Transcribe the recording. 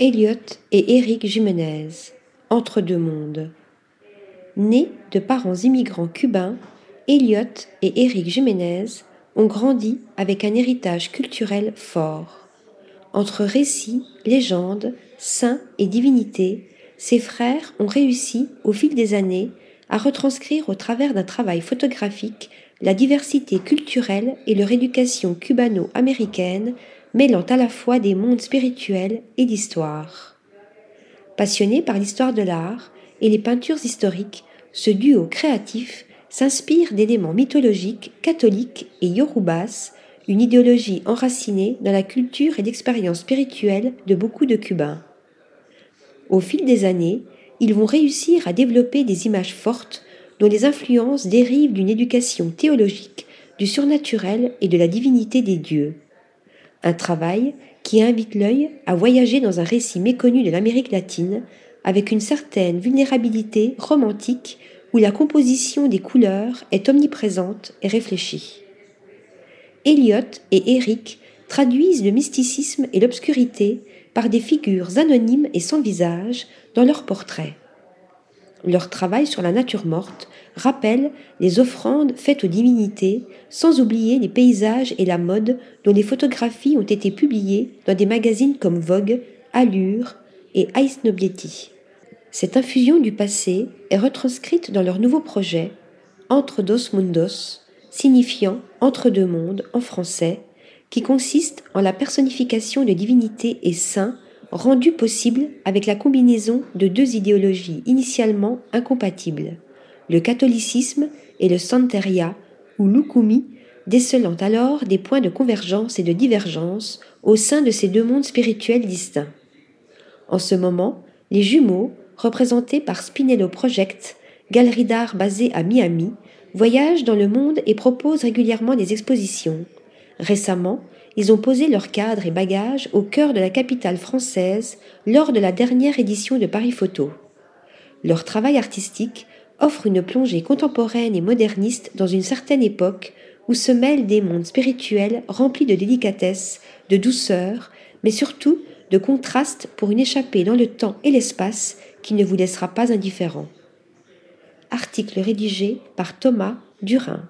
Elliot et Eric Jiménez, entre deux mondes. Nés de parents immigrants cubains, Elliot et Eric Jiménez ont grandi avec un héritage culturel fort. Entre récits, légendes, saints et divinités, ces frères ont réussi, au fil des années, à retranscrire au travers d'un travail photographique la diversité culturelle et leur éducation cubano-américaine mêlant à la fois des mondes spirituels et d'histoire. Passionné par l'histoire de l'art et les peintures historiques, ce duo créatif s'inspire d'éléments mythologiques, catholiques et yorubas, une idéologie enracinée dans la culture et l'expérience spirituelle de beaucoup de Cubains. Au fil des années, ils vont réussir à développer des images fortes dont les influences dérivent d'une éducation théologique, du surnaturel et de la divinité des dieux. Un travail qui invite l'œil à voyager dans un récit méconnu de l'Amérique latine, avec une certaine vulnérabilité romantique où la composition des couleurs est omniprésente et réfléchie. Elliot et Eric traduisent le mysticisme et l'obscurité par des figures anonymes et sans visage dans leurs portraits. Leur travail sur la nature morte rappelle les offrandes faites aux divinités, sans oublier les paysages et la mode dont les photographies ont été publiées dans des magazines comme Vogue, Allure et Ice Nobility. Cette infusion du passé est retranscrite dans leur nouveau projet, Entre dos mundos, signifiant entre deux mondes en français, qui consiste en la personnification de divinités et saints rendu possible avec la combinaison de deux idéologies initialement incompatibles, le catholicisme et le santeria ou l'ukumi, décelant alors des points de convergence et de divergence au sein de ces deux mondes spirituels distincts. En ce moment, les jumeaux, représentés par Spinello Project, galerie d'art basée à Miami, voyagent dans le monde et proposent régulièrement des expositions. Récemment, ils ont posé leurs cadres et bagages au cœur de la capitale française lors de la dernière édition de Paris Photo. Leur travail artistique offre une plongée contemporaine et moderniste dans une certaine époque où se mêlent des mondes spirituels remplis de délicatesse, de douceur, mais surtout de contraste pour une échappée dans le temps et l'espace qui ne vous laissera pas indifférent. Article rédigé par Thomas Durin.